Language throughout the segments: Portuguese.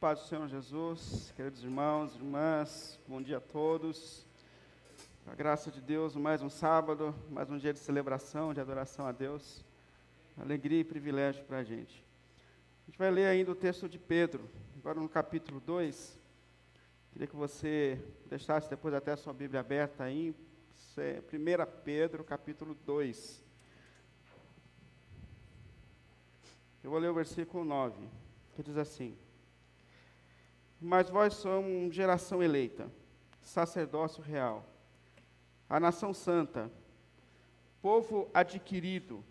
Paz do Senhor Jesus, queridos irmãos, irmãs, bom dia a todos. A graça de Deus, mais um sábado, mais um dia de celebração, de adoração a Deus. Alegria e privilégio para a gente. A gente vai ler ainda o texto de Pedro, agora no capítulo 2. Queria que você deixasse depois até a sua Bíblia aberta aí, 1 Pedro, capítulo 2. Eu vou ler o versículo 9, que diz assim: Mas vós somos geração eleita, sacerdócio real, a nação santa, povo adquirido,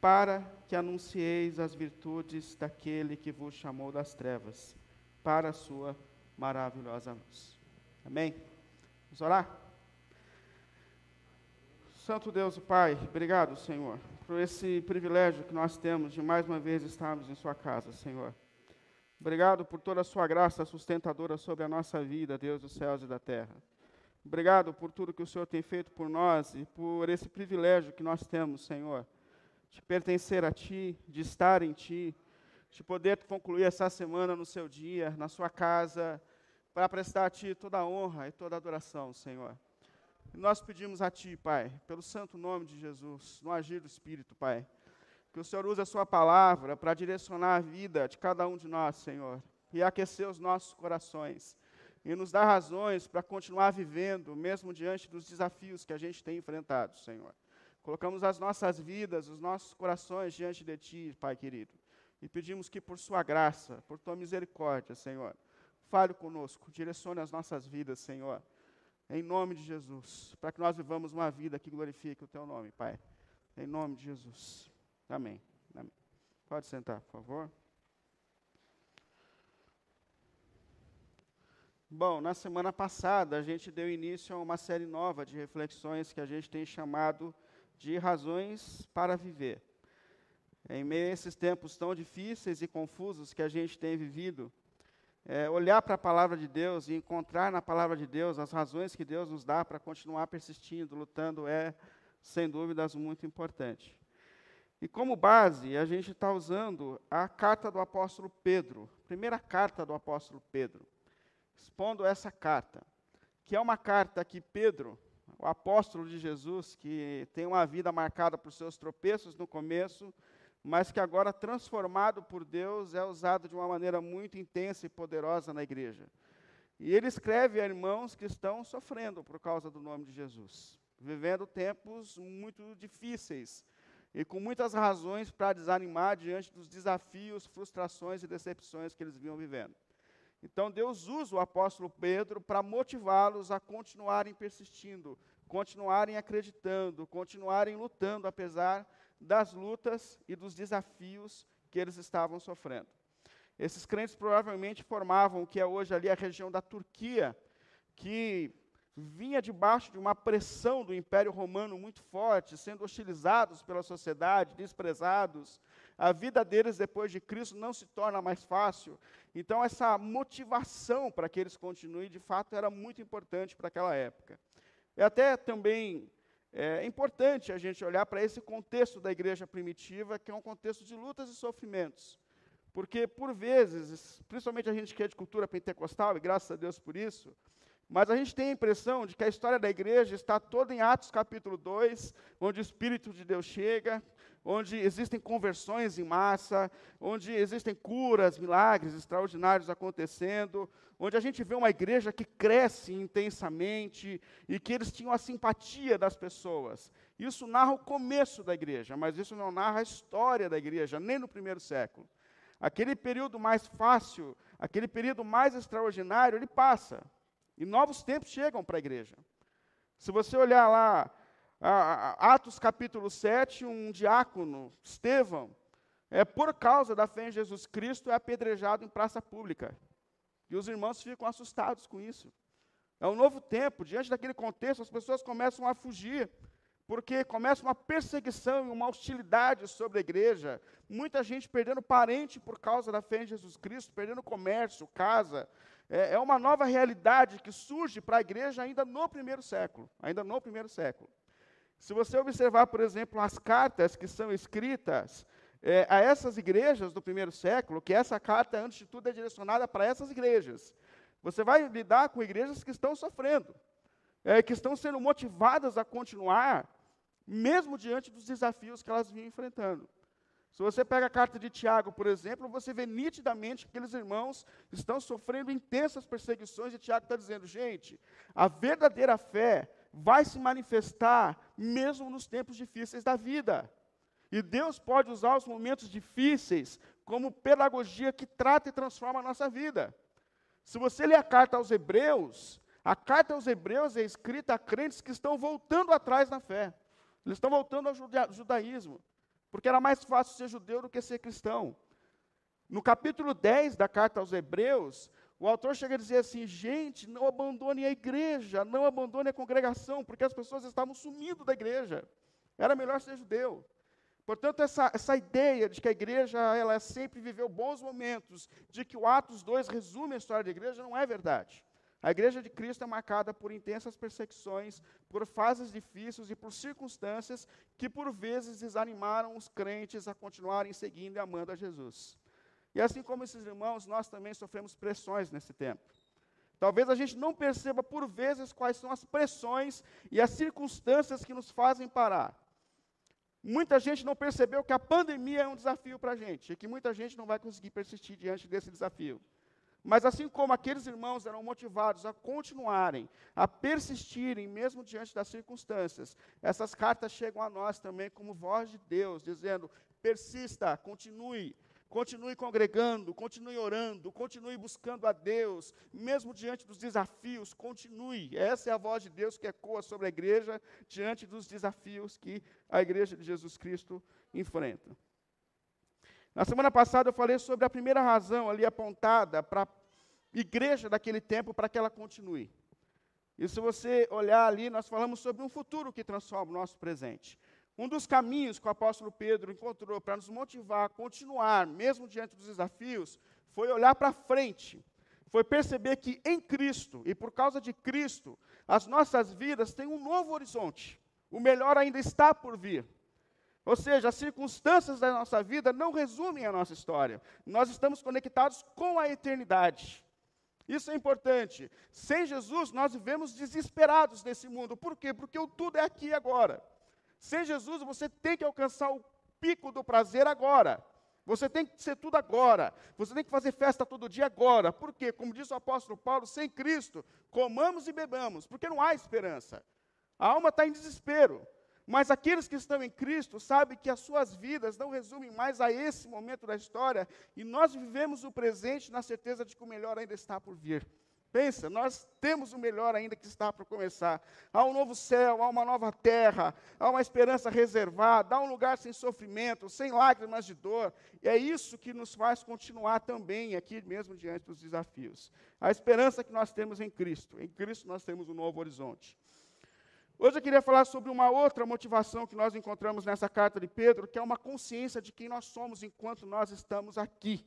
para que anuncieis as virtudes daquele que vos chamou das trevas, para a sua maravilhosa luz. Amém? Vamos orar? Santo Deus, Pai, obrigado, Senhor, por esse privilégio que nós temos de mais uma vez estarmos em Sua casa, Senhor. Obrigado por toda a Sua graça sustentadora sobre a nossa vida, Deus dos céus e da terra. Obrigado por tudo que o Senhor tem feito por nós e por esse privilégio que nós temos, Senhor, de pertencer a Ti, de estar em Ti, de poder concluir essa semana no seu dia, na sua casa, para prestar a Ti toda a honra e toda a adoração, Senhor. Nós pedimos a Ti, Pai, pelo santo nome de Jesus, no agir do Espírito, Pai, que o Senhor use a Sua palavra para direcionar a vida de cada um de nós, Senhor, e aquecer os nossos corações, e nos dar razões para continuar vivendo, mesmo diante dos desafios que a gente tem enfrentado, Senhor. Colocamos as nossas vidas, os nossos corações diante de Ti, Pai querido, e pedimos que por Sua graça, por Tua misericórdia, Senhor, fale conosco, direcione as nossas vidas, Senhor em nome de Jesus, para que nós vivamos uma vida que glorifique o Teu nome, Pai. Em nome de Jesus. Amém. Amém. Pode sentar, por favor. Bom, na semana passada a gente deu início a uma série nova de reflexões que a gente tem chamado de razões para viver. Em meio a esses tempos tão difíceis e confusos que a gente tem vivido, é, olhar para a palavra de Deus e encontrar na palavra de Deus as razões que Deus nos dá para continuar persistindo, lutando, é, sem dúvidas, muito importante. E como base, a gente está usando a carta do apóstolo Pedro, primeira carta do apóstolo Pedro, expondo essa carta, que é uma carta que Pedro, o apóstolo de Jesus, que tem uma vida marcada por seus tropeços no começo, mas que agora, transformado por Deus, é usado de uma maneira muito intensa e poderosa na igreja. E ele escreve a irmãos que estão sofrendo por causa do nome de Jesus, vivendo tempos muito difíceis e com muitas razões para desanimar diante dos desafios, frustrações e decepções que eles vinham vivendo. Então Deus usa o apóstolo Pedro para motivá-los a continuarem persistindo, continuarem acreditando, continuarem lutando, apesar das lutas e dos desafios que eles estavam sofrendo. Esses crentes provavelmente formavam o que é hoje ali a região da Turquia, que vinha debaixo de uma pressão do Império Romano muito forte, sendo hostilizados pela sociedade, desprezados. A vida deles depois de Cristo não se torna mais fácil. Então, essa motivação para que eles continuem, de fato, era muito importante para aquela época. E até também é importante a gente olhar para esse contexto da igreja primitiva, que é um contexto de lutas e sofrimentos. Porque, por vezes, principalmente a gente que é de cultura pentecostal, e graças a Deus por isso, mas a gente tem a impressão de que a história da igreja está toda em Atos capítulo 2, onde o Espírito de Deus chega, onde existem conversões em massa, onde existem curas, milagres extraordinários acontecendo, onde a gente vê uma igreja que cresce intensamente e que eles tinham a simpatia das pessoas. Isso narra o começo da igreja, mas isso não narra a história da igreja, nem no primeiro século. Aquele período mais fácil, aquele período mais extraordinário, ele passa. E novos tempos chegam para a igreja. Se você olhar lá, Atos capítulo 7, um diácono, Estevão, é por causa da fé em Jesus Cristo, é apedrejado em praça pública. E os irmãos ficam assustados com isso. É um novo tempo, diante daquele contexto, as pessoas começam a fugir, porque começa uma perseguição e uma hostilidade sobre a igreja. Muita gente perdendo parente por causa da fé em Jesus Cristo, perdendo comércio, casa, é, é uma nova realidade que surge para a igreja ainda no primeiro século. Ainda no primeiro século. Se você observar, por exemplo, as cartas que são escritas é, a essas igrejas do primeiro século, que essa carta, antes de tudo, é direcionada para essas igrejas. Você vai lidar com igrejas que estão sofrendo, é, que estão sendo motivadas a continuar, mesmo diante dos desafios que elas vinham enfrentando. Se você pega a carta de Tiago, por exemplo, você vê nitidamente que aqueles irmãos estão sofrendo intensas perseguições, e Tiago está dizendo, gente, a verdadeira fé vai se manifestar mesmo nos tempos difíceis da vida. E Deus pode usar os momentos difíceis como pedagogia que trata e transforma a nossa vida. Se você ler a carta aos Hebreus, a carta aos Hebreus é escrita a crentes que estão voltando atrás na fé. Eles estão voltando ao judaísmo, porque era mais fácil ser judeu do que ser cristão. No capítulo 10 da carta aos Hebreus, o autor chega a dizer assim: gente, não abandone a igreja, não abandone a congregação, porque as pessoas estavam sumindo da igreja. Era melhor ser judeu. Portanto, essa, essa ideia de que a igreja ela sempre viveu bons momentos, de que o Atos 2 resume a história da igreja, não é verdade. A igreja de Cristo é marcada por intensas perseguições, por fases difíceis e por circunstâncias que, por vezes, desanimaram os crentes a continuarem seguindo e amando a Jesus. E assim como esses irmãos, nós também sofremos pressões nesse tempo. Talvez a gente não perceba, por vezes, quais são as pressões e as circunstâncias que nos fazem parar. Muita gente não percebeu que a pandemia é um desafio para a gente, e que muita gente não vai conseguir persistir diante desse desafio. Mas assim como aqueles irmãos eram motivados a continuarem, a persistirem, mesmo diante das circunstâncias, essas cartas chegam a nós também como voz de Deus, dizendo: persista, continue, Continue congregando, continue orando, continue buscando a Deus, mesmo diante dos desafios, continue. Essa é a voz de Deus que ecoa sobre a igreja diante dos desafios que a igreja de Jesus Cristo enfrenta. Na semana passada eu falei sobre a primeira razão ali apontada para a igreja daquele tempo para que ela continue. E se você olhar ali, nós falamos sobre um futuro que transforma o nosso presente. Um dos caminhos que o apóstolo Pedro encontrou para nos motivar a continuar, mesmo diante dos desafios, foi olhar para frente. Foi perceber que em Cristo e por causa de Cristo, as nossas vidas têm um novo horizonte. O melhor ainda está por vir. Ou seja, as circunstâncias da nossa vida não resumem a nossa história. Nós estamos conectados com a eternidade. Isso é importante. Sem Jesus, nós vivemos desesperados nesse mundo. Por quê? Porque o tudo é aqui agora. Sem Jesus, você tem que alcançar o pico do prazer agora. Você tem que ser tudo agora. Você tem que fazer festa todo dia agora. Por quê? Como diz o apóstolo Paulo, sem Cristo, comamos e bebamos, porque não há esperança. A alma está em desespero. Mas aqueles que estão em Cristo sabem que as suas vidas não resumem mais a esse momento da história e nós vivemos o presente na certeza de que o melhor ainda está por vir. Pensa, nós temos o melhor ainda que está para começar. Há um novo céu, há uma nova terra, há uma esperança reservada, há um lugar sem sofrimento, sem lágrimas de dor. E é isso que nos faz continuar também aqui mesmo diante dos desafios. A esperança que nós temos em Cristo. Em Cristo nós temos um novo horizonte. Hoje eu queria falar sobre uma outra motivação que nós encontramos nessa carta de Pedro, que é uma consciência de quem nós somos enquanto nós estamos aqui.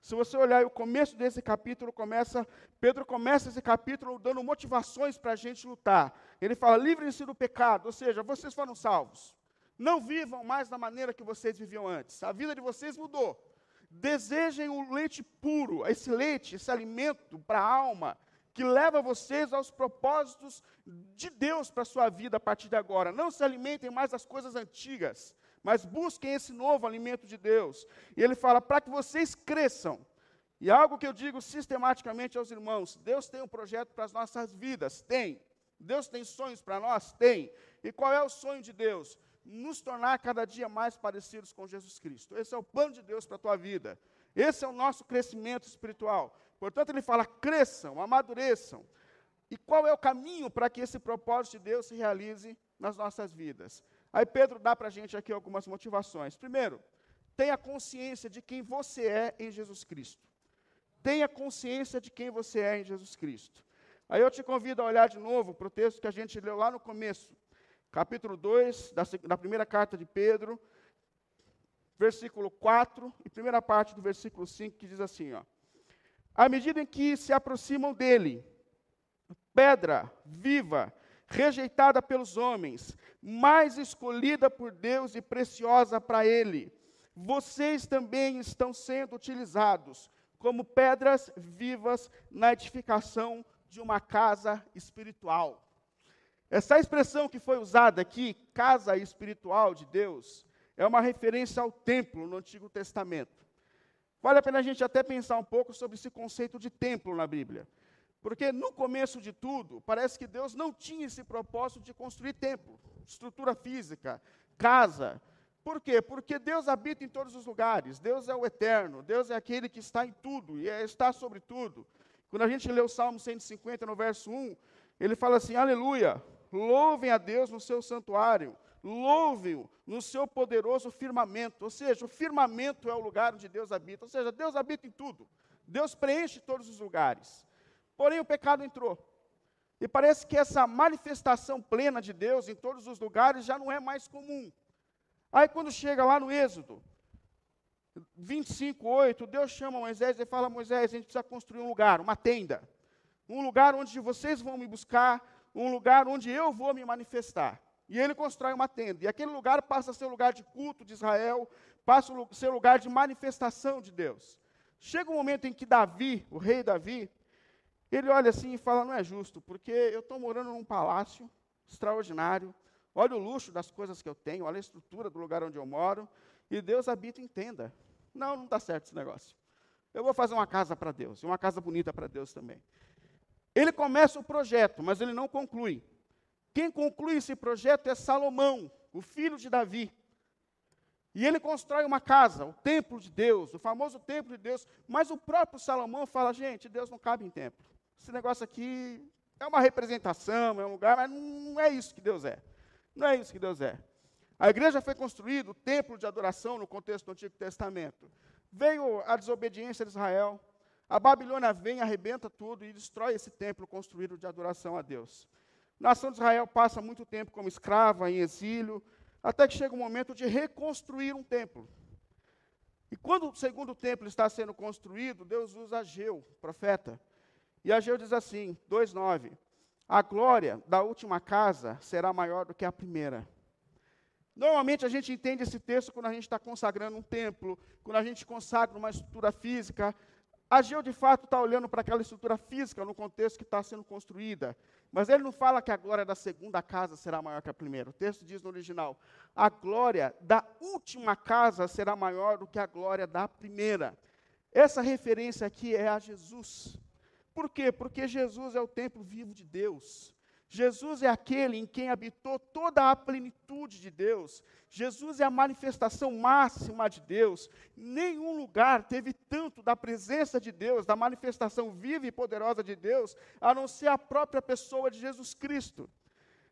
Se você olhar o começo desse capítulo, começa, Pedro começa esse capítulo dando motivações para a gente lutar. Ele fala: livrem-se do pecado, ou seja, vocês foram salvos. Não vivam mais da maneira que vocês viviam antes. A vida de vocês mudou. Desejem o leite puro, esse leite, esse alimento para a alma, que leva vocês aos propósitos de Deus para a sua vida a partir de agora. Não se alimentem mais das coisas antigas mas busquem esse novo alimento de Deus. E ele fala: para que vocês cresçam. E algo que eu digo sistematicamente aos irmãos: Deus tem um projeto para as nossas vidas? Tem. Deus tem sonhos para nós? Tem. E qual é o sonho de Deus? Nos tornar cada dia mais parecidos com Jesus Cristo. Esse é o plano de Deus para a tua vida. Esse é o nosso crescimento espiritual. Portanto, ele fala: cresçam, amadureçam. E qual é o caminho para que esse propósito de Deus se realize nas nossas vidas? Aí Pedro dá para a gente aqui algumas motivações. Primeiro, tenha consciência de quem você é em Jesus Cristo. Tenha consciência de quem você é em Jesus Cristo. Aí eu te convido a olhar de novo para o texto que a gente leu lá no começo, capítulo 2 da, da primeira carta de Pedro, versículo 4 e primeira parte do versículo 5, que diz assim: ó, À medida em que se aproximam dele, pedra viva, rejeitada pelos homens, mais escolhida por Deus e preciosa para Ele. vocês também estão sendo utilizados como pedras vivas na edificação de uma casa espiritual. Essa expressão que foi usada aqui, casa espiritual de Deus, é uma referência ao templo no Antigo Testamento. Vale a pena a gente até pensar um pouco sobre esse conceito de templo na Bíblia. Porque no começo de tudo, parece que Deus não tinha esse propósito de construir templo, estrutura física, casa. Por quê? Porque Deus habita em todos os lugares. Deus é o eterno, Deus é aquele que está em tudo e é, está sobre tudo. Quando a gente lê o Salmo 150, no verso 1, ele fala assim: Aleluia, louvem a Deus no seu santuário, louvem-o no seu poderoso firmamento. Ou seja, o firmamento é o lugar onde Deus habita. Ou seja, Deus habita em tudo. Deus preenche todos os lugares. Porém, o pecado entrou. E parece que essa manifestação plena de Deus em todos os lugares já não é mais comum. Aí, quando chega lá no Êxodo 25, 8, Deus chama Moisés e fala: Moisés, a gente precisa construir um lugar, uma tenda. Um lugar onde vocês vão me buscar, um lugar onde eu vou me manifestar. E ele constrói uma tenda. E aquele lugar passa a ser o lugar de culto de Israel, passa a ser o lugar de manifestação de Deus. Chega um momento em que Davi, o rei Davi, ele olha assim e fala: não é justo, porque eu estou morando num palácio extraordinário, olha o luxo das coisas que eu tenho, olha a estrutura do lugar onde eu moro, e Deus habita em tenda. Não, não está certo esse negócio. Eu vou fazer uma casa para Deus, e uma casa bonita para Deus também. Ele começa o projeto, mas ele não conclui. Quem conclui esse projeto é Salomão, o filho de Davi. E ele constrói uma casa, o templo de Deus, o famoso templo de Deus. Mas o próprio Salomão fala: gente, Deus não cabe em templo. Esse negócio aqui é uma representação, é um lugar, mas não é isso que Deus é. Não é isso que Deus é. A igreja foi construída, o templo de adoração no contexto do Antigo Testamento. Veio a desobediência de Israel, a Babilônia vem, arrebenta tudo e destrói esse templo construído de adoração a Deus. A nação de Israel passa muito tempo como escrava, em exílio, até que chega o momento de reconstruir um templo. E quando o segundo templo está sendo construído, Deus usa Ageu, profeta. E Ageu diz assim, 2,9: A glória da última casa será maior do que a primeira. Normalmente a gente entende esse texto quando a gente está consagrando um templo, quando a gente consagra uma estrutura física, Ageu, de fato, está olhando para aquela estrutura física no contexto que está sendo construída. Mas ele não fala que a glória da segunda casa será maior que a primeira. O texto diz no original: a glória da última casa será maior do que a glória da primeira. Essa referência aqui é a Jesus. Por quê? Porque Jesus é o templo vivo de Deus. Jesus é aquele em quem habitou toda a plenitude de Deus. Jesus é a manifestação máxima de Deus. Nenhum lugar teve tanto da presença de Deus, da manifestação viva e poderosa de Deus, a não ser a própria pessoa de Jesus Cristo.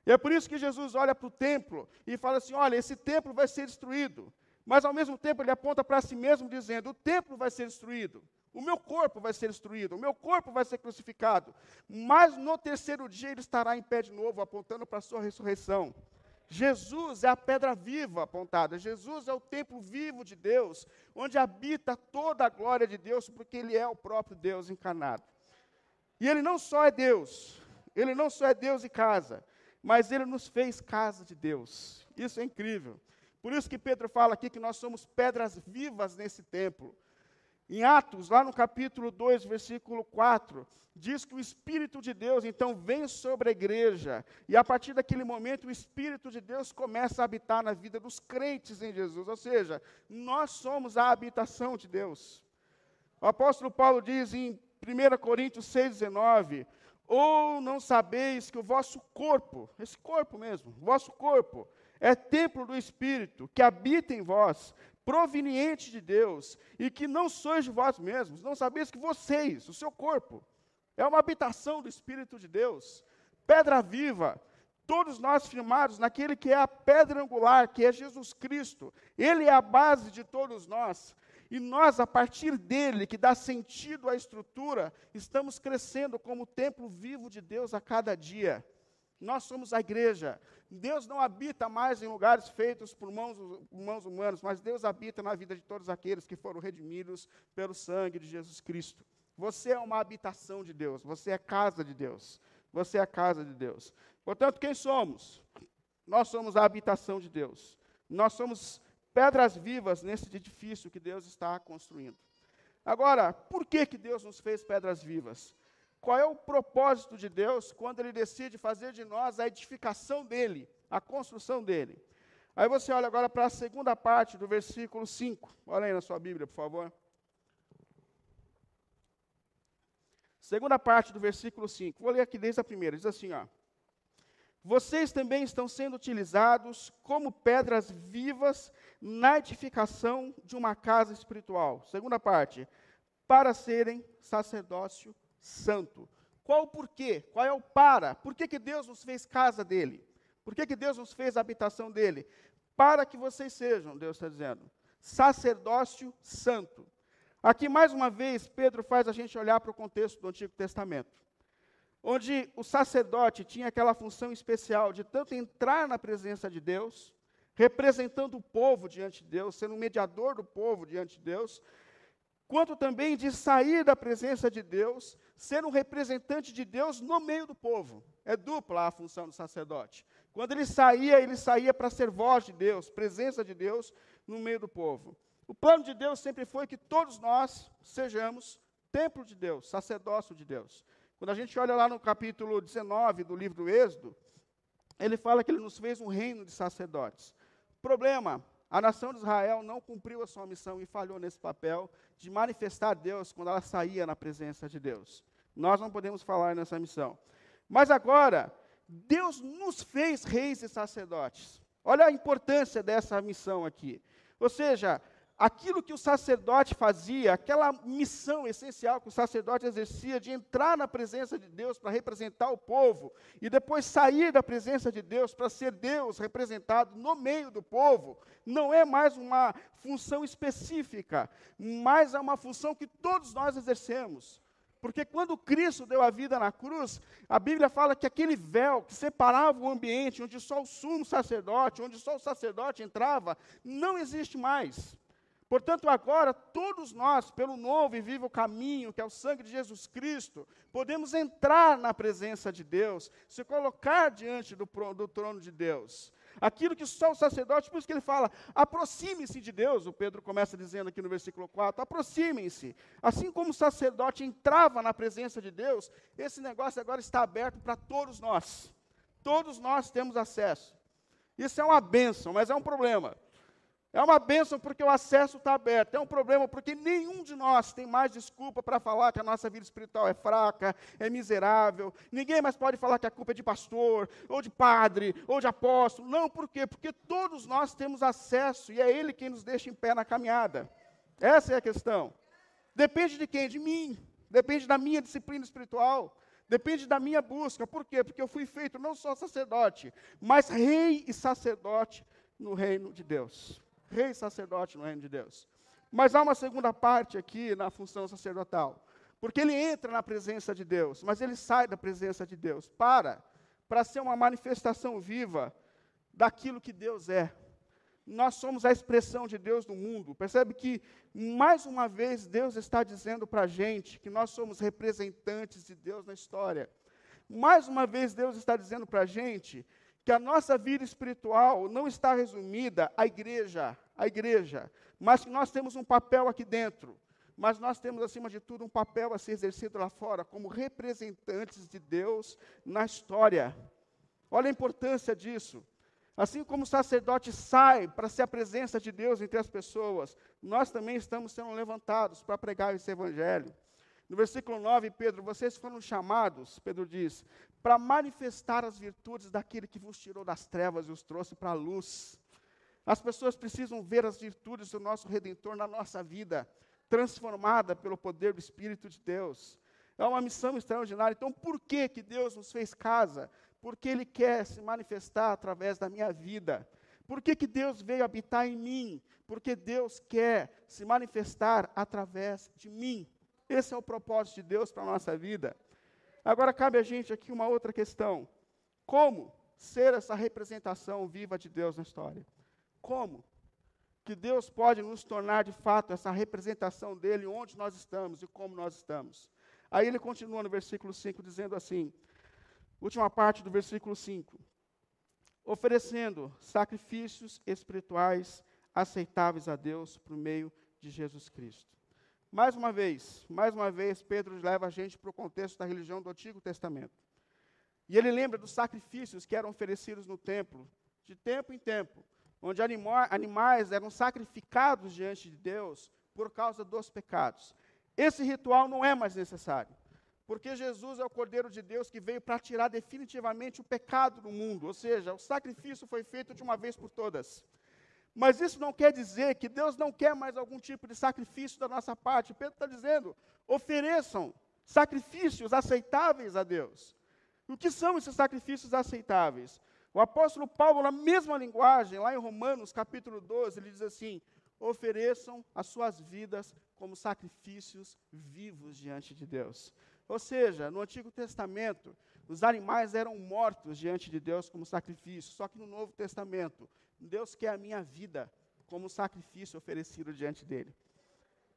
E é por isso que Jesus olha para o templo e fala assim: olha, esse templo vai ser destruído. Mas ao mesmo tempo ele aponta para si mesmo, dizendo: o templo vai ser destruído. O meu corpo vai ser destruído, o meu corpo vai ser crucificado, mas no terceiro dia ele estará em pé de novo, apontando para a sua ressurreição. Jesus é a pedra viva apontada, Jesus é o templo vivo de Deus, onde habita toda a glória de Deus, porque Ele é o próprio Deus encarnado. E Ele não só é Deus, Ele não só é Deus e casa, mas Ele nos fez casa de Deus. Isso é incrível. Por isso que Pedro fala aqui que nós somos pedras vivas nesse templo. Em Atos, lá no capítulo 2, versículo 4, diz que o Espírito de Deus então vem sobre a igreja, e a partir daquele momento o Espírito de Deus começa a habitar na vida dos crentes em Jesus, ou seja, nós somos a habitação de Deus. O apóstolo Paulo diz em 1 Coríntios 6,19: Ou não sabeis que o vosso corpo, esse corpo mesmo, vosso corpo, é templo do Espírito que habita em vós, proveniente de Deus, e que não sois de vós mesmos, não sabeis que vocês, o seu corpo, é uma habitação do Espírito de Deus, pedra viva, todos nós firmados naquele que é a pedra angular, que é Jesus Cristo, Ele é a base de todos nós, e nós, a partir dele, que dá sentido à estrutura, estamos crescendo como templo vivo de Deus a cada dia. Nós somos a igreja. Deus não habita mais em lugares feitos por mãos, mãos humanas, mas Deus habita na vida de todos aqueles que foram redimidos pelo sangue de Jesus Cristo. Você é uma habitação de Deus, você é casa de Deus. Você é a casa de Deus. Portanto, quem somos? Nós somos a habitação de Deus. Nós somos pedras vivas nesse edifício que Deus está construindo. Agora, por que, que Deus nos fez pedras vivas? Qual é o propósito de Deus quando Ele decide fazer de nós a edificação dele, a construção dele? Aí você olha agora para a segunda parte do versículo 5. Olha aí na sua Bíblia, por favor. Segunda parte do versículo 5. Vou ler aqui desde a primeira. Diz assim, ó. Vocês também estão sendo utilizados como pedras vivas na edificação de uma casa espiritual. Segunda parte. Para serem sacerdócio santo. Qual o porquê? Qual é o para? Por que, que Deus nos fez casa dele? Por que, que Deus nos fez a habitação dele? Para que vocês sejam, Deus está dizendo, sacerdócio santo. Aqui, mais uma vez, Pedro faz a gente olhar para o contexto do Antigo Testamento, onde o sacerdote tinha aquela função especial de tanto entrar na presença de Deus, representando o povo diante de Deus, sendo um mediador do povo diante de Deus, quanto também de sair da presença de Deus, ser um representante de Deus no meio do povo. É dupla a função do sacerdote. Quando ele saía, ele saía para ser voz de Deus, presença de Deus no meio do povo. O plano de Deus sempre foi que todos nós sejamos templo de Deus, sacerdócio de Deus. Quando a gente olha lá no capítulo 19 do livro do Êxodo, ele fala que ele nos fez um reino de sacerdotes. Problema, a nação de Israel não cumpriu a sua missão e falhou nesse papel de manifestar Deus quando ela saía na presença de Deus. Nós não podemos falar nessa missão. Mas agora, Deus nos fez reis e sacerdotes. Olha a importância dessa missão aqui. Ou seja, aquilo que o sacerdote fazia, aquela missão essencial que o sacerdote exercia de entrar na presença de Deus para representar o povo e depois sair da presença de Deus para ser Deus representado no meio do povo, não é mais uma função específica, mas é uma função que todos nós exercemos. Porque quando Cristo deu a vida na cruz, a Bíblia fala que aquele véu que separava o ambiente, onde só o sumo sacerdote, onde só o sacerdote entrava, não existe mais. Portanto, agora, todos nós, pelo novo e vivo caminho, que é o sangue de Jesus Cristo, podemos entrar na presença de Deus, se colocar diante do, do trono de Deus. Aquilo que só o sacerdote, por isso que ele fala, aproxime-se de Deus, o Pedro começa dizendo aqui no versículo 4, aproximem-se. Assim como o sacerdote entrava na presença de Deus, esse negócio agora está aberto para todos nós. Todos nós temos acesso. Isso é uma bênção, mas é um problema. É uma bênção porque o acesso está aberto. É um problema porque nenhum de nós tem mais desculpa para falar que a nossa vida espiritual é fraca, é miserável. Ninguém mais pode falar que a culpa é de pastor, ou de padre, ou de apóstolo. Não, por quê? Porque todos nós temos acesso e é Ele quem nos deixa em pé na caminhada. Essa é a questão. Depende de quem? De mim. Depende da minha disciplina espiritual. Depende da minha busca. Por quê? Porque eu fui feito não só sacerdote, mas rei e sacerdote no reino de Deus rei sacerdote no reino de Deus. Mas há uma segunda parte aqui na função sacerdotal. Porque ele entra na presença de Deus, mas ele sai da presença de Deus. Para, para ser uma manifestação viva daquilo que Deus é. Nós somos a expressão de Deus no mundo. Percebe que, mais uma vez, Deus está dizendo para a gente que nós somos representantes de Deus na história. Mais uma vez, Deus está dizendo para a gente que a nossa vida espiritual não está resumida à igreja, à igreja, mas que nós temos um papel aqui dentro. Mas nós temos, acima de tudo, um papel a ser exercido lá fora, como representantes de Deus na história. Olha a importância disso. Assim como o sacerdote sai para ser a presença de Deus entre as pessoas, nós também estamos sendo levantados para pregar esse evangelho. No versículo 9, Pedro, vocês foram chamados, Pedro diz, para manifestar as virtudes daquele que vos tirou das trevas e os trouxe para a luz. As pessoas precisam ver as virtudes do nosso Redentor na nossa vida, transformada pelo poder do Espírito de Deus. É uma missão extraordinária. Então, por que, que Deus nos fez casa? Porque Ele quer se manifestar através da minha vida. Por que, que Deus veio habitar em mim? Porque Deus quer se manifestar através de mim. Esse é o propósito de Deus para a nossa vida. Agora cabe a gente aqui uma outra questão: como ser essa representação viva de Deus na história? Como? Que Deus pode nos tornar de fato essa representação dele onde nós estamos e como nós estamos. Aí ele continua no versículo 5 dizendo assim, última parte do versículo 5: oferecendo sacrifícios espirituais aceitáveis a Deus por meio de Jesus Cristo. Mais uma vez, mais uma vez, Pedro leva a gente para o contexto da religião do Antigo Testamento. E ele lembra dos sacrifícios que eram oferecidos no templo, de tempo em tempo, onde anima animais eram sacrificados diante de Deus por causa dos pecados. Esse ritual não é mais necessário, porque Jesus é o Cordeiro de Deus que veio para tirar definitivamente o pecado do mundo, ou seja, o sacrifício foi feito de uma vez por todas. Mas isso não quer dizer que Deus não quer mais algum tipo de sacrifício da nossa parte. Pedro está dizendo: ofereçam sacrifícios aceitáveis a Deus. O que são esses sacrifícios aceitáveis? O apóstolo Paulo, na mesma linguagem, lá em Romanos capítulo 12, ele diz assim: ofereçam as suas vidas como sacrifícios vivos diante de Deus. Ou seja, no Antigo Testamento, os animais eram mortos diante de Deus como sacrifício, só que no Novo Testamento, Deus quer a minha vida como sacrifício oferecido diante dele.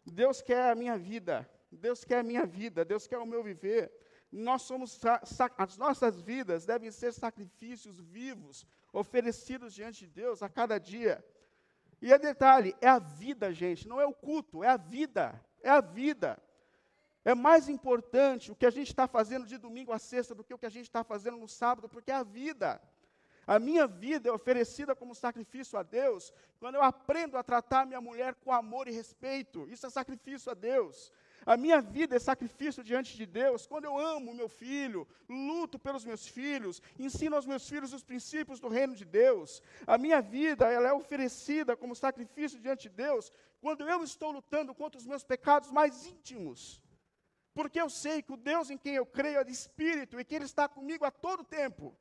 Deus quer a minha vida, Deus quer a minha vida, Deus quer o meu viver. Nós somos as nossas vidas devem ser sacrifícios vivos oferecidos diante de Deus a cada dia. E é detalhe, é a vida, gente, não é o culto, é a vida, é a vida. É mais importante o que a gente está fazendo de domingo a sexta do que o que a gente está fazendo no sábado, porque é a vida. A minha vida é oferecida como sacrifício a Deus quando eu aprendo a tratar minha mulher com amor e respeito. Isso é sacrifício a Deus. A minha vida é sacrifício diante de Deus quando eu amo meu filho, luto pelos meus filhos, ensino aos meus filhos os princípios do reino de Deus. A minha vida ela é oferecida como sacrifício diante de Deus quando eu estou lutando contra os meus pecados mais íntimos. Porque eu sei que o Deus em quem eu creio é de espírito e que Ele está comigo a todo tempo.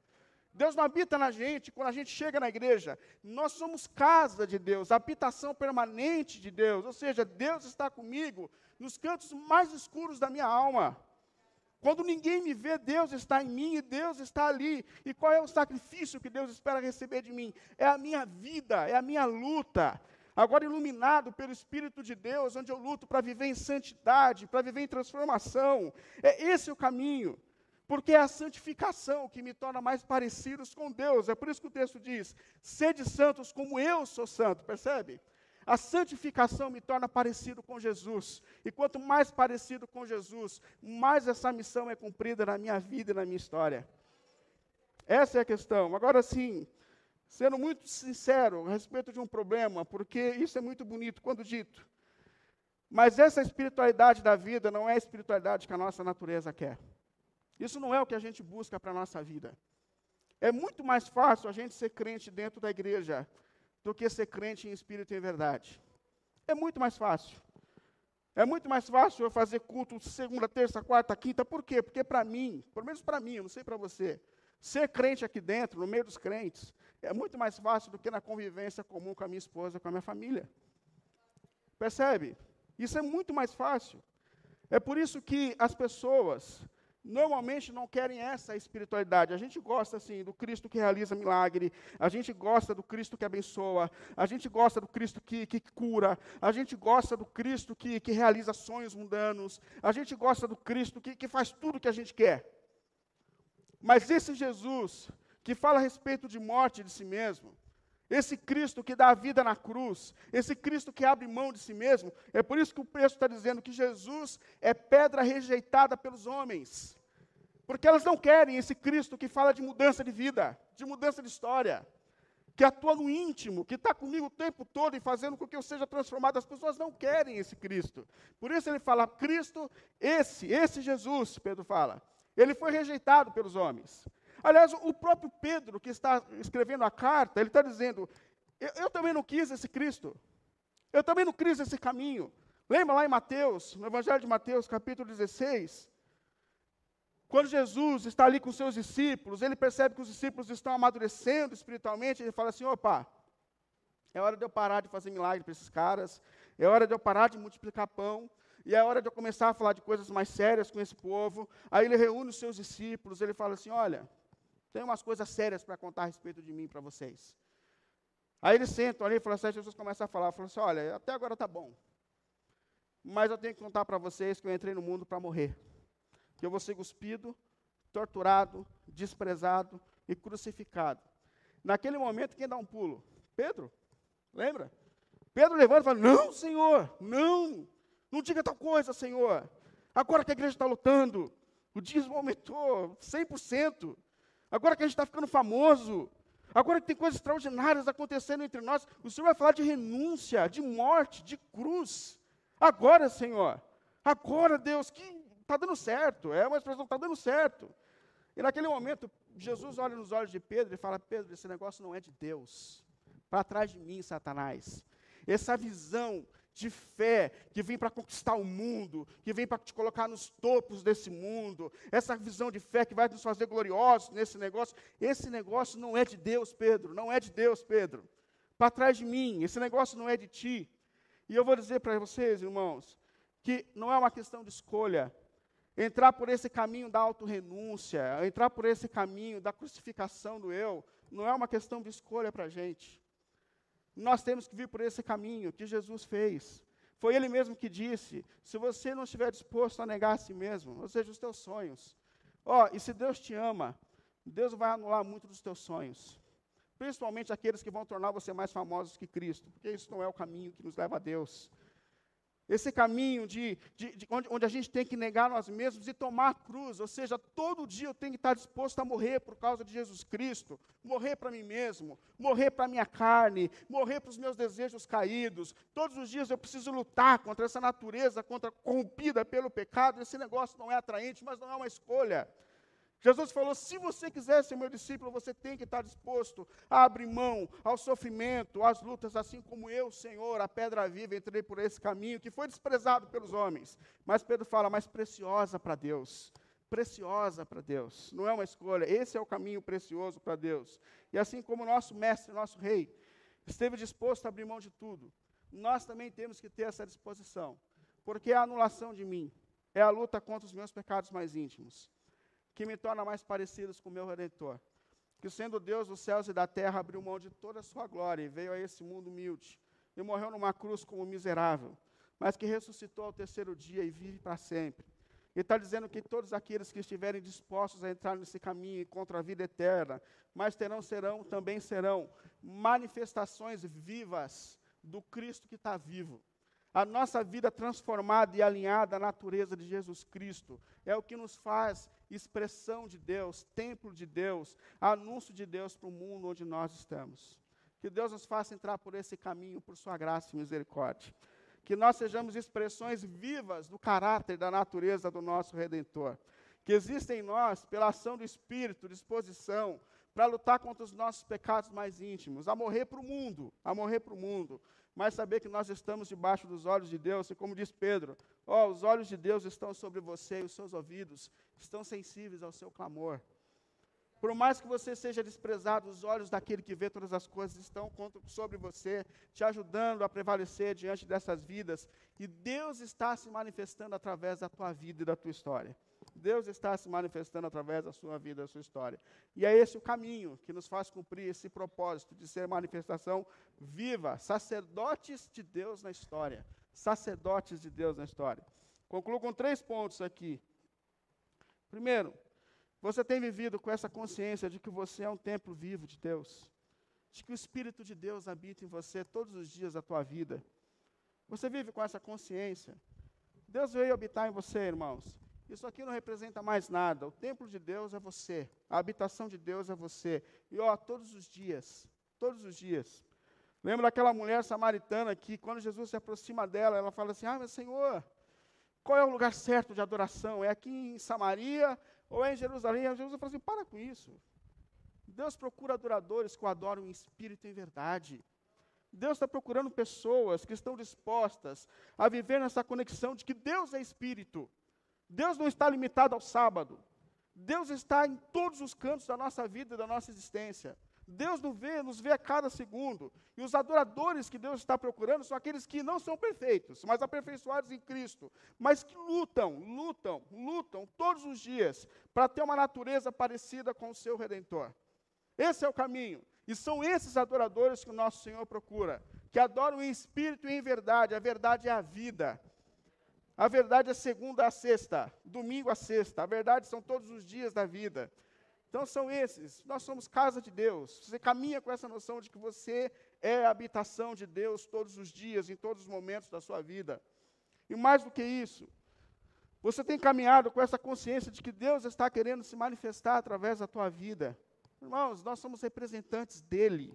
Deus não habita na gente quando a gente chega na igreja. Nós somos casa de Deus, habitação permanente de Deus. Ou seja, Deus está comigo nos cantos mais escuros da minha alma. Quando ninguém me vê, Deus está em mim e Deus está ali. E qual é o sacrifício que Deus espera receber de mim? É a minha vida, é a minha luta. Agora iluminado pelo Espírito de Deus, onde eu luto para viver em santidade, para viver em transformação. É esse o caminho porque é a santificação que me torna mais parecidos com Deus. É por isso que o texto diz: sede santos como eu sou santo, percebe? A santificação me torna parecido com Jesus. E quanto mais parecido com Jesus, mais essa missão é cumprida na minha vida e na minha história. Essa é a questão. Agora sim, sendo muito sincero a respeito de um problema, porque isso é muito bonito quando dito. Mas essa espiritualidade da vida não é a espiritualidade que a nossa natureza quer. Isso não é o que a gente busca para a nossa vida. É muito mais fácil a gente ser crente dentro da igreja do que ser crente em espírito e em verdade. É muito mais fácil. É muito mais fácil eu fazer culto segunda, terça, quarta, quinta. Por quê? Porque para mim, pelo menos para mim, eu não sei para você, ser crente aqui dentro, no meio dos crentes, é muito mais fácil do que na convivência comum com a minha esposa, com a minha família. Percebe? Isso é muito mais fácil. É por isso que as pessoas normalmente não querem essa espiritualidade. A gente gosta assim do Cristo que realiza milagre, a gente gosta do Cristo que abençoa, a gente gosta do Cristo que, que cura, a gente gosta do Cristo que, que realiza sonhos mundanos, a gente gosta do Cristo que, que faz tudo o que a gente quer. Mas esse Jesus que fala a respeito de morte de si mesmo, esse Cristo que dá a vida na cruz, esse Cristo que abre mão de si mesmo, é por isso que o texto está dizendo que Jesus é pedra rejeitada pelos homens. Porque elas não querem esse Cristo que fala de mudança de vida, de mudança de história, que atua no íntimo, que está comigo o tempo todo e fazendo com que eu seja transformado. As pessoas não querem esse Cristo. Por isso ele fala, Cristo, esse, esse Jesus, Pedro fala, ele foi rejeitado pelos homens. Aliás, o próprio Pedro, que está escrevendo a carta, ele está dizendo: eu, eu, também não quis esse Cristo. Eu também não quis esse caminho. Lembra lá em Mateus, no Evangelho de Mateus, capítulo 16? Quando Jesus está ali com seus discípulos, ele percebe que os discípulos estão amadurecendo espiritualmente, ele fala assim: opa, é hora de eu parar de fazer milagre para esses caras, é hora de eu parar de multiplicar pão, e é hora de eu começar a falar de coisas mais sérias com esse povo. Aí ele reúne os seus discípulos, ele fala assim: olha, tenho umas coisas sérias para contar a respeito de mim para vocês. Aí eles sentam ali e falam assim, Jesus começa a falar, fala assim, olha, até agora está bom. Mas eu tenho que contar para vocês que eu entrei no mundo para morrer. Que eu vou ser cuspido, torturado, desprezado e crucificado. Naquele momento, quem dá um pulo? Pedro. Lembra? Pedro levanta e fala: Não, Senhor, não, não diga tal coisa, Senhor. Agora que a igreja está lutando, o dízimo aumentou 100%. Agora que a gente está ficando famoso, agora que tem coisas extraordinárias acontecendo entre nós, o Senhor vai falar de renúncia, de morte, de cruz. Agora, Senhor, agora, Deus, que está dando certo, é uma expressão, está dando certo. E naquele momento, Jesus olha nos olhos de Pedro e fala: Pedro, esse negócio não é de Deus. Para trás de mim, Satanás. Essa visão de fé que vem para conquistar o mundo, que vem para te colocar nos topos desse mundo, essa visão de fé que vai nos fazer gloriosos nesse negócio, esse negócio não é de Deus, Pedro, não é de Deus, Pedro. Para trás de mim, esse negócio não é de ti. E eu vou dizer para vocês, irmãos, que não é uma questão de escolha. Entrar por esse caminho da autorrenúncia, entrar por esse caminho da crucificação do eu, não é uma questão de escolha para a gente. Nós temos que vir por esse caminho que Jesus fez. Foi Ele mesmo que disse: se você não estiver disposto a negar a si mesmo, ou seja, os teus sonhos. Ó, oh, e se Deus te ama, Deus vai anular muito dos teus sonhos. Principalmente aqueles que vão tornar você mais famosos que Cristo, porque isso não é o caminho que nos leva a Deus. Esse caminho de, de, de onde, onde, a gente tem que negar nós mesmos e tomar cruz, ou seja, todo dia eu tenho que estar disposto a morrer por causa de Jesus Cristo, morrer para mim mesmo, morrer para a minha carne, morrer para os meus desejos caídos. Todos os dias eu preciso lutar contra essa natureza, contra corrompida pelo pecado. Esse negócio não é atraente, mas não é uma escolha. Jesus falou: se você quiser ser meu discípulo, você tem que estar disposto a abrir mão ao sofrimento, às lutas, assim como eu, Senhor, a pedra viva, entrei por esse caminho que foi desprezado pelos homens. Mas Pedro fala: mais preciosa para Deus. Preciosa para Deus. Não é uma escolha, esse é o caminho precioso para Deus. E assim como nosso mestre, nosso rei, esteve disposto a abrir mão de tudo, nós também temos que ter essa disposição. Porque é a anulação de mim, é a luta contra os meus pecados mais íntimos que me torna mais parecidos com o meu Redentor. Que sendo Deus dos céus e da terra, abriu mão de toda a sua glória e veio a esse mundo humilde. E morreu numa cruz como miserável, mas que ressuscitou ao terceiro dia e vive para sempre. E está dizendo que todos aqueles que estiverem dispostos a entrar nesse caminho contra a vida eterna, mas terão, serão, também serão manifestações vivas do Cristo que está vivo. A nossa vida transformada e alinhada à natureza de Jesus Cristo é o que nos faz expressão de Deus, templo de Deus, anúncio de Deus para o mundo onde nós estamos. Que Deus nos faça entrar por esse caminho, por Sua graça e misericórdia. Que nós sejamos expressões vivas do caráter da natureza do nosso Redentor. Que exista em nós, pela ação do Espírito, disposição para lutar contra os nossos pecados mais íntimos, a morrer para o mundo, a morrer para o mundo, mas saber que nós estamos debaixo dos olhos de Deus, e como diz Pedro, ó, os olhos de Deus estão sobre você e os seus ouvidos estão sensíveis ao seu clamor. Por mais que você seja desprezado, os olhos daquele que vê todas as coisas estão sobre você, te ajudando a prevalecer diante dessas vidas, e Deus está se manifestando através da tua vida e da tua história. Deus está se manifestando através da sua vida, da sua história. E é esse o caminho que nos faz cumprir esse propósito de ser manifestação viva, sacerdotes de Deus na história. Sacerdotes de Deus na história. Concluo com três pontos aqui. Primeiro, você tem vivido com essa consciência de que você é um templo vivo de Deus, de que o Espírito de Deus habita em você todos os dias da tua vida. Você vive com essa consciência. Deus veio habitar em você, irmãos. Isso aqui não representa mais nada. O templo de Deus é você. A habitação de Deus é você. E ó, todos os dias, todos os dias. Lembra daquela mulher samaritana que, quando Jesus se aproxima dela, ela fala assim: Ah, meu Senhor, qual é o lugar certo de adoração? É aqui em Samaria ou é em Jerusalém? E Jesus fala assim: Para com isso. Deus procura adoradores que o adoram em espírito e em verdade. Deus está procurando pessoas que estão dispostas a viver nessa conexão de que Deus é espírito. Deus não está limitado ao sábado. Deus está em todos os cantos da nossa vida e da nossa existência. Deus nos vê, nos vê a cada segundo. E os adoradores que Deus está procurando são aqueles que não são perfeitos, mas aperfeiçoados em Cristo, mas que lutam, lutam, lutam todos os dias para ter uma natureza parecida com o seu redentor. Esse é o caminho. E são esses adoradores que o nosso Senhor procura, que adoram em espírito e em verdade. A verdade é a vida. A verdade é segunda a sexta, domingo a sexta. A verdade são todos os dias da vida. Então são esses. Nós somos casa de Deus. Você caminha com essa noção de que você é a habitação de Deus todos os dias, em todos os momentos da sua vida. E mais do que isso, você tem caminhado com essa consciência de que Deus está querendo se manifestar através da tua vida. Irmãos, nós somos representantes dele.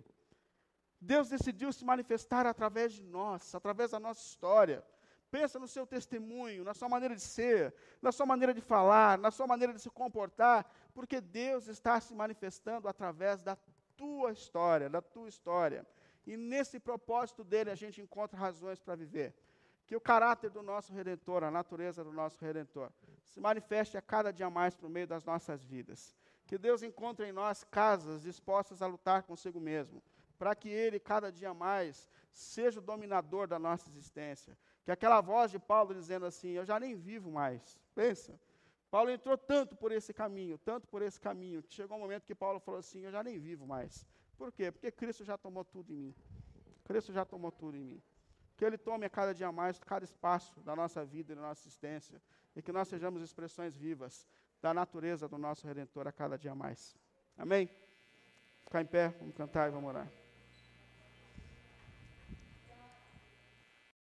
Deus decidiu se manifestar através de nós, através da nossa história. Pensa no seu testemunho, na sua maneira de ser, na sua maneira de falar, na sua maneira de se comportar, porque Deus está se manifestando através da tua história, da tua história. E nesse propósito dele a gente encontra razões para viver. Que o caráter do nosso redentor, a natureza do nosso redentor, se manifeste a cada dia mais por meio das nossas vidas. Que Deus encontre em nós casas dispostas a lutar consigo mesmo, para que Ele, cada dia mais, seja o dominador da nossa existência. Que aquela voz de Paulo dizendo assim: Eu já nem vivo mais. Pensa. Paulo entrou tanto por esse caminho, tanto por esse caminho, que chegou um momento que Paulo falou assim: Eu já nem vivo mais. Por quê? Porque Cristo já tomou tudo em mim. Cristo já tomou tudo em mim. Que Ele tome a cada dia mais, cada espaço da nossa vida e da nossa existência. E que nós sejamos expressões vivas da natureza do nosso Redentor a cada dia mais. Amém? Ficar em pé, vamos cantar e vamos orar.